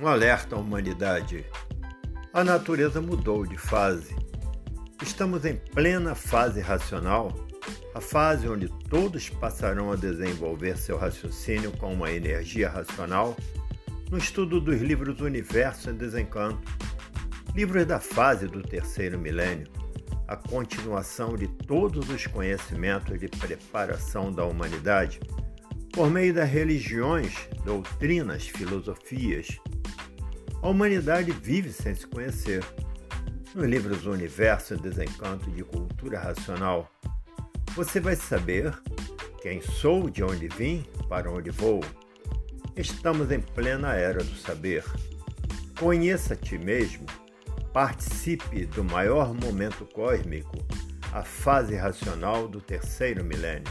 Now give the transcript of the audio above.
Um alerta à humanidade. A natureza mudou de fase. Estamos em plena fase racional, a fase onde todos passarão a desenvolver seu raciocínio com uma energia racional no estudo dos livros Universo em Desencanto, livros da fase do terceiro milênio, a continuação de todos os conhecimentos de preparação da humanidade por meio das religiões, doutrinas, filosofias, a humanidade vive sem se conhecer. Nos livros Universo, Desencanto de Cultura Racional, você vai saber quem sou, de onde vim, para onde vou. Estamos em plena era do saber. Conheça ti mesmo, participe do maior momento cósmico, a fase racional do terceiro milênio.